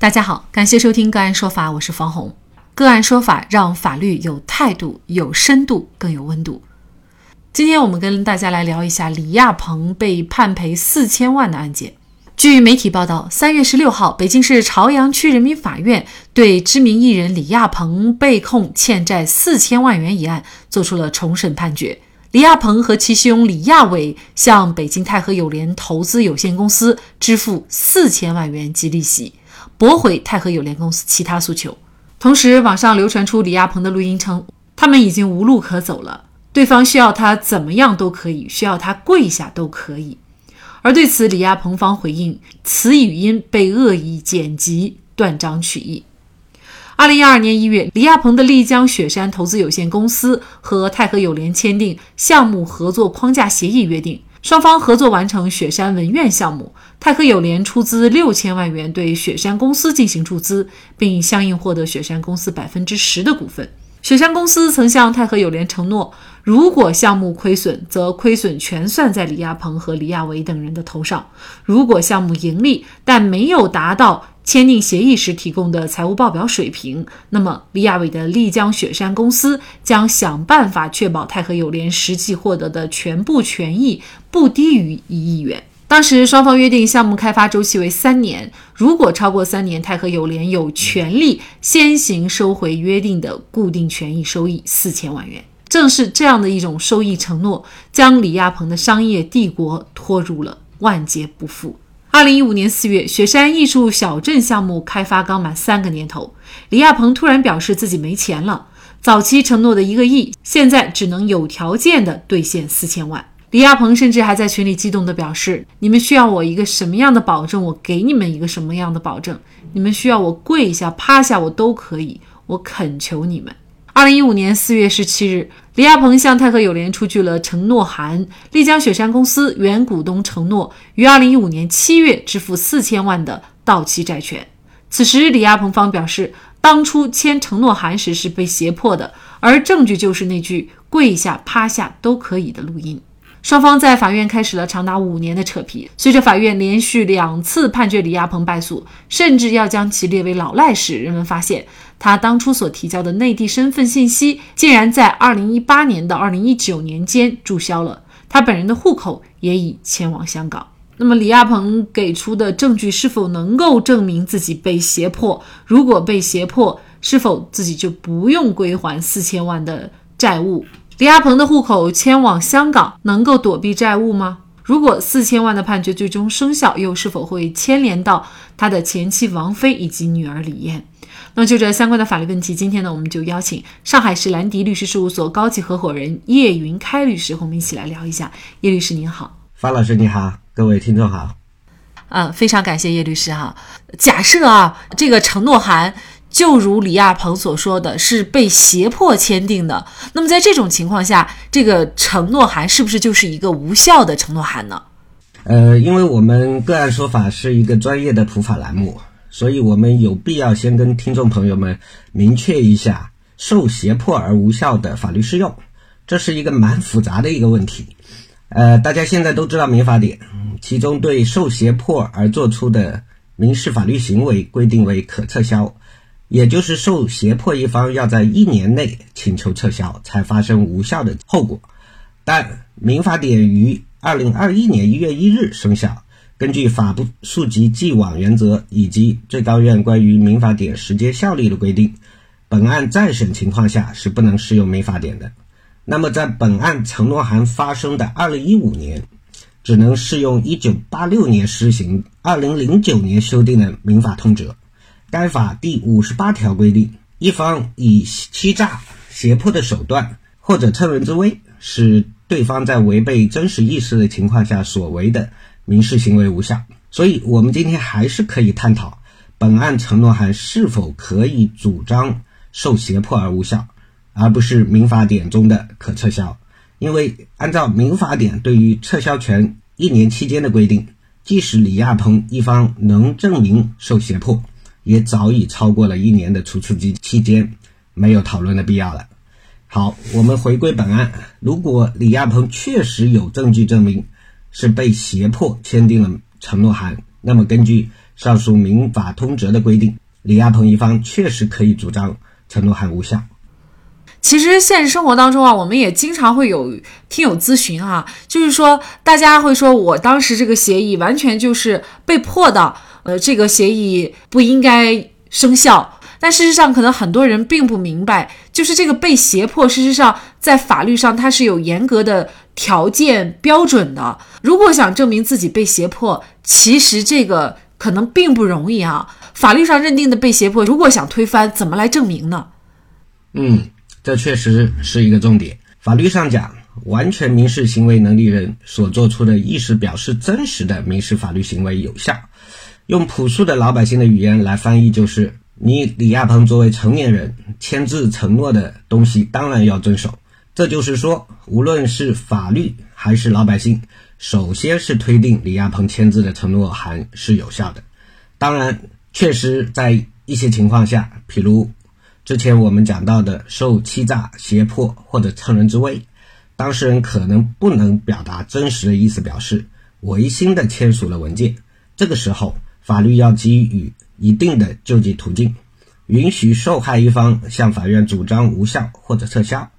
大家好，感谢收听个案说法，我是方红。个案说法让法律有态度、有深度、更有温度。今天我们跟大家来聊一下李亚鹏被判赔四千万的案件。据媒体报道，三月十六号，北京市朝阳区人民法院对知名艺人李亚鹏被控欠债四千万元一案作出了重审判决。李亚鹏和其兄李亚伟向北京泰和友联投资有限公司支付四千万元及利息。驳回泰和友联公司其他诉求，同时网上流传出李亚鹏的录音称，他们已经无路可走了，对方需要他怎么样都可以，需要他跪下都可以。而对此，李亚鹏方回应，此语音被恶意剪辑，断章取义。二零一二年一月，李亚鹏的丽江雪山投资有限公司和泰和友联签订项目合作框架协议，约定。双方合作完成雪山文苑项目，泰和友联出资六千万元对雪山公司进行注资，并相应获得雪山公司百分之十的股份。雪山公司曾向泰和友联承诺，如果项目亏损，则亏损全算在李亚鹏和李亚伟等人的头上；如果项目盈利，但没有达到。签订协议时提供的财务报表水平，那么李亚伟的丽江雪山公司将想办法确保泰和友联实际获得的全部权益不低于一亿元。当时双方约定项目开发周期为三年，如果超过三年，泰和友联有权利先行收回约定的固定权益收益四千万元。正是这样的一种收益承诺，将李亚鹏的商业帝国拖入了万劫不复。二零一五年四月，雪山艺术小镇项目开发刚满三个年头，李亚鹏突然表示自己没钱了。早期承诺的一个亿，现在只能有条件的兑现四千万。李亚鹏甚至还在群里激动地表示：“你们需要我一个什么样的保证，我给你们一个什么样的保证。你们需要我跪下、趴下，我都可以。我恳求你们。”二零一五年四月十七日，李亚鹏向泰和友联出具了承诺函。丽江雪山公司原股东承诺于二零一五年七月支付四千万的到期债权。此时，李亚鹏方表示，当初签承诺函时是被胁迫的，而证据就是那句“跪下、趴下都可以”的录音。双方在法院开始了长达五年的扯皮。随着法院连续两次判决李亚鹏败诉，甚至要将其列为老赖时，人们发现他当初所提交的内地身份信息，竟然在2018年到2019年间注销了。他本人的户口也已迁往香港。那么，李亚鹏给出的证据是否能够证明自己被胁迫？如果被胁迫，是否自己就不用归还四千万的债务？李亚鹏的户口迁往香港，能够躲避债务吗？如果四千万的判决最终生效，又是否会牵连到他的前妻王菲以及女儿李艳？那么就这相关的法律问题，今天呢，我们就邀请上海市兰迪律师事务所高级合伙人叶云开律师和我们一起来聊一下。叶律师您好，方老师你好，各位听众好。啊，非常感谢叶律师哈。假设啊，这个承诺函。就如李亚鹏所说的是被胁迫签订的，那么在这种情况下，这个承诺函是不是就是一个无效的承诺函呢？呃，因为我们个案说法是一个专业的普法栏目，所以我们有必要先跟听众朋友们明确一下受胁迫而无效的法律适用，这是一个蛮复杂的一个问题。呃，大家现在都知道民法典，其中对受胁迫而做出的民事法律行为规定为可撤销。也就是受胁迫一方要在一年内请求撤销，才发生无效的后果。但民法典于二零二一年一月一日生效，根据法不溯及既往原则以及最高院关于民法典时间效力的规定，本案再审情况下是不能适用民法典的。那么在本案承诺函发生的二零一五年，只能适用一九八六年施行、二零零九年修订的民法通则。该法第五十八条规定，一方以欺诈、胁迫的手段或者趁人之危，使对方在违背真实意思的情况下所为的民事行为无效。所以，我们今天还是可以探讨本案承诺函是否可以主张受胁迫而无效，而不是民法典中的可撤销。因为按照民法典对于撤销权一年期间的规定，即使李亚鹏一方能证明受胁迫。也早已超过了一年的除斥期期间，没有讨论的必要了。好，我们回归本案。如果李亚鹏确实有证据证明是被胁迫签订了承诺函，那么根据上述民法通则的规定，李亚鹏一方确实可以主张承诺函无效。其实现实生活当中啊，我们也经常会有听友咨询啊，就是说大家会说我当时这个协议完全就是被迫的，呃，这个协议不应该生效。但事实上，可能很多人并不明白，就是这个被胁迫，事实上在法律上它是有严格的条件标准的。如果想证明自己被胁迫，其实这个可能并不容易啊。法律上认定的被胁迫，如果想推翻，怎么来证明呢？嗯。这确实是一个重点。法律上讲，完全民事行为能力人所做出的意识表示真实的民事法律行为有效。用朴素的老百姓的语言来翻译，就是你李亚鹏作为成年人签字承诺的东西，当然要遵守。这就是说，无论是法律还是老百姓，首先是推定李亚鹏签字的承诺函是有效的。当然，确实在一些情况下，譬如。之前我们讲到的受欺诈、胁迫或者乘人之危，当事人可能不能表达真实的意思，表示违心的签署了文件。这个时候，法律要给予一定的救济途径，允许受害一方向法院主张无效或者撤销。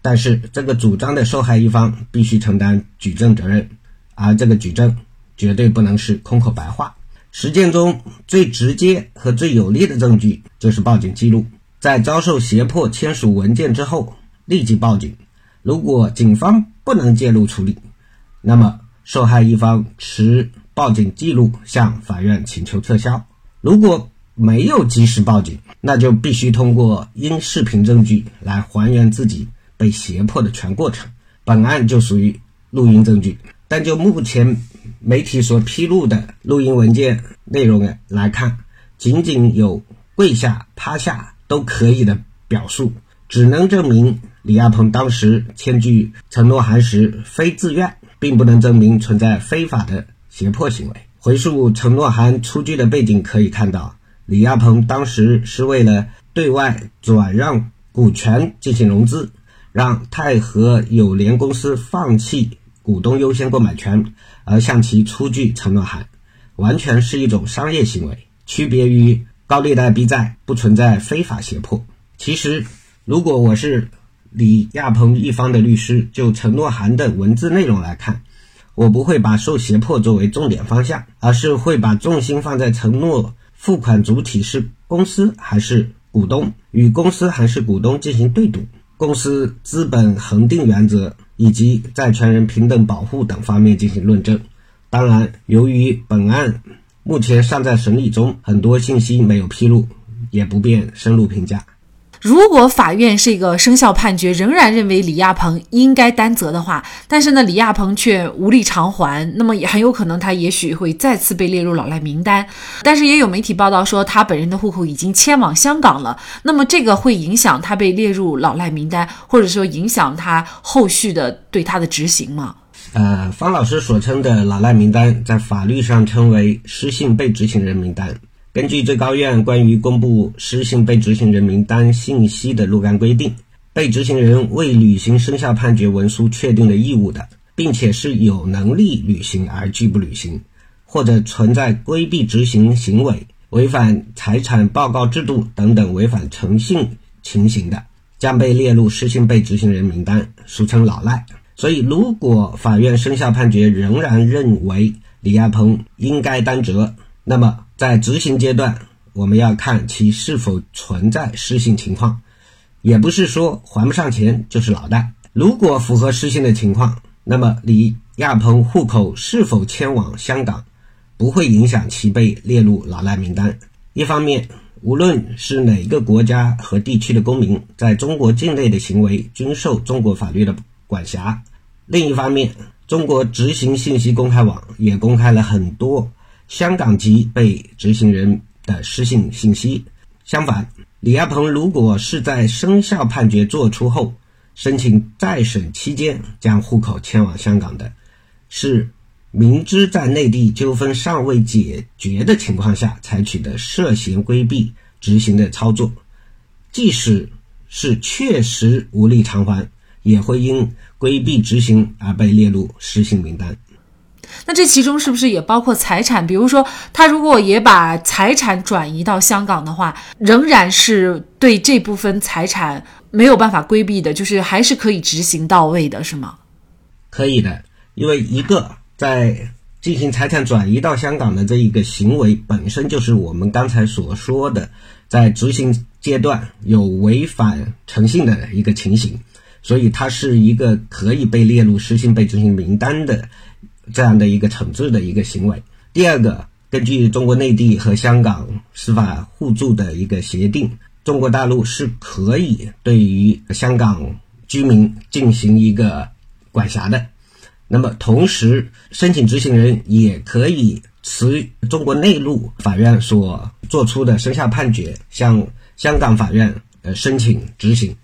但是，这个主张的受害一方必须承担举证责任，而这个举证绝对不能是空口白话。实践中最直接和最有力的证据就是报警记录。在遭受胁迫签署文件之后，立即报警。如果警方不能介入处理，那么受害一方持报警记录向法院请求撤销。如果没有及时报警，那就必须通过音视频证据来还原自己被胁迫的全过程。本案就属于录音证据，但就目前媒体所披露的录音文件内容来看，仅仅有跪下、趴下。都可以的表述，只能证明李亚鹏当时签具承诺函时非自愿，并不能证明存在非法的胁迫行为。回溯承诺函出具的背景，可以看到，李亚鹏当时是为了对外转让股权进行融资，让泰和友联公司放弃股东优先购买权，而向其出具承诺函，完全是一种商业行为，区别于。高利贷逼债不存在非法胁迫。其实，如果我是李亚鹏一方的律师，就承诺函的文字内容来看，我不会把受胁迫作为重点方向，而是会把重心放在承诺付款主体是公司还是股东，与公司还是股东进行对赌，公司资本恒定原则以及债权人平等保护等方面进行论证。当然，由于本案。目前尚在审理中，很多信息没有披露，也不便深入评价。如果法院是一个生效判决，仍然认为李亚鹏应该担责的话，但是呢，李亚鹏却无力偿还，那么也很有可能他也许会再次被列入老赖名单。但是也有媒体报道说，他本人的户口已经迁往香港了，那么这个会影响他被列入老赖名单，或者说影响他后续的对他的执行吗？呃，方老师所称的老赖名单，在法律上称为失信被执行人名单。根据最高院关于公布失信被执行人名单信息的若干规定，被执行人未履行生效判决文书确定的义务的，并且是有能力履行而拒不履行，或者存在规避执行行为、违反财产报告制度等等违反诚信情形的，将被列入失信被执行人名单，俗称老赖。所以，如果法院生效判决仍然认为李亚鹏应该担责，那么在执行阶段，我们要看其是否存在失信情况，也不是说还不上钱就是老赖。如果符合失信的情况，那么李亚鹏户口是否迁往香港，不会影响其被列入老赖名单。一方面，无论是哪个国家和地区的公民，在中国境内的行为均受中国法律的管辖。另一方面，中国执行信息公开网也公开了很多香港籍被执行人的失信信息。相反，李亚鹏如果是在生效判决作出后申请再审期间将户口迁往香港的，是明知在内地纠纷尚未解决的情况下采取的涉嫌规避执行的操作，即使是确实无力偿还。也会因规避执行而被列入失信名单。那这其中是不是也包括财产？比如说，他如果也把财产转移到香港的话，仍然是对这部分财产没有办法规避的，就是还是可以执行到位的，是吗？可以的，因为一个在进行财产转移到香港的这一个行为本身就是我们刚才所说的，在执行阶段有违反诚信的一个情形。所以它是一个可以被列入失信被执行名单的这样的一个惩治的一个行为。第二个，根据中国内地和香港司法互助的一个协定，中国大陆是可以对于香港居民进行一个管辖的。那么同时，申请执行人也可以持中国内陆法院所作出的生效判决，向香港法院呃申请执行。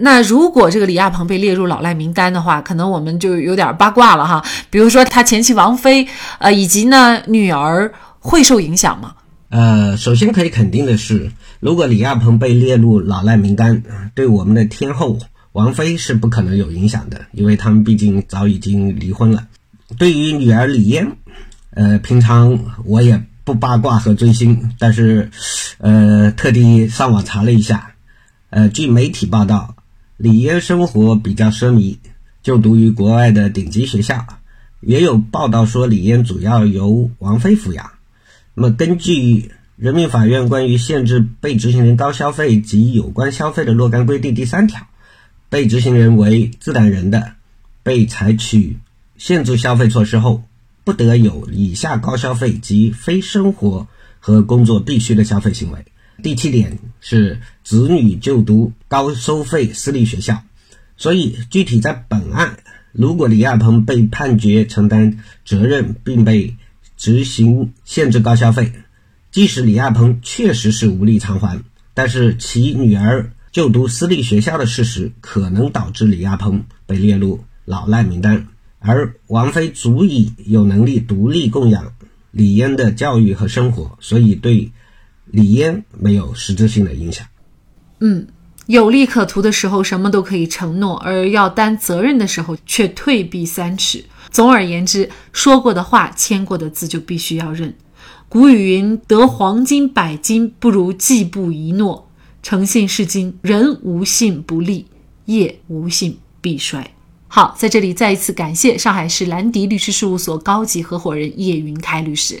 那如果这个李亚鹏被列入老赖名单的话，可能我们就有点八卦了哈。比如说他前妻王菲，呃，以及呢女儿会受影响吗？呃，首先可以肯定的是，如果李亚鹏被列入老赖名单，对我们的天后王菲是不可能有影响的，因为他们毕竟早已经离婚了。对于女儿李嫣，呃，平常我也不八卦和追星，但是，呃，特地上网查了一下，呃，据媒体报道。李嫣生活比较奢靡，就读于国外的顶级学校，也有报道说李嫣主要由王菲抚养。那么，根据人民法院关于限制被执行人高消费及有关消费的若干规定第三条，被执行人为自然人的，被采取限制消费措施后，不得有以下高消费及非生活和工作必须的消费行为。第七点是子女就读高收费私立学校，所以具体在本案，如果李亚鹏被判决承担责任并被执行限制高消费，即使李亚鹏确实是无力偿还，但是其女儿就读私立学校的事实可能导致李亚鹏被列入老赖名单，而王菲足以有能力独立供养李嫣的教育和生活，所以对。李嫣没有实质性的影响。嗯，有利可图的时候什么都可以承诺，而要担责任的时候却退避三尺。总而言之，说过的话、签过的字就必须要认。古语云：“得黄金百斤，不如季布一诺。”诚信是金，人无信不立，业无信必衰。好，在这里再一次感谢上海市兰迪律师事务所高级合伙人叶云开律师。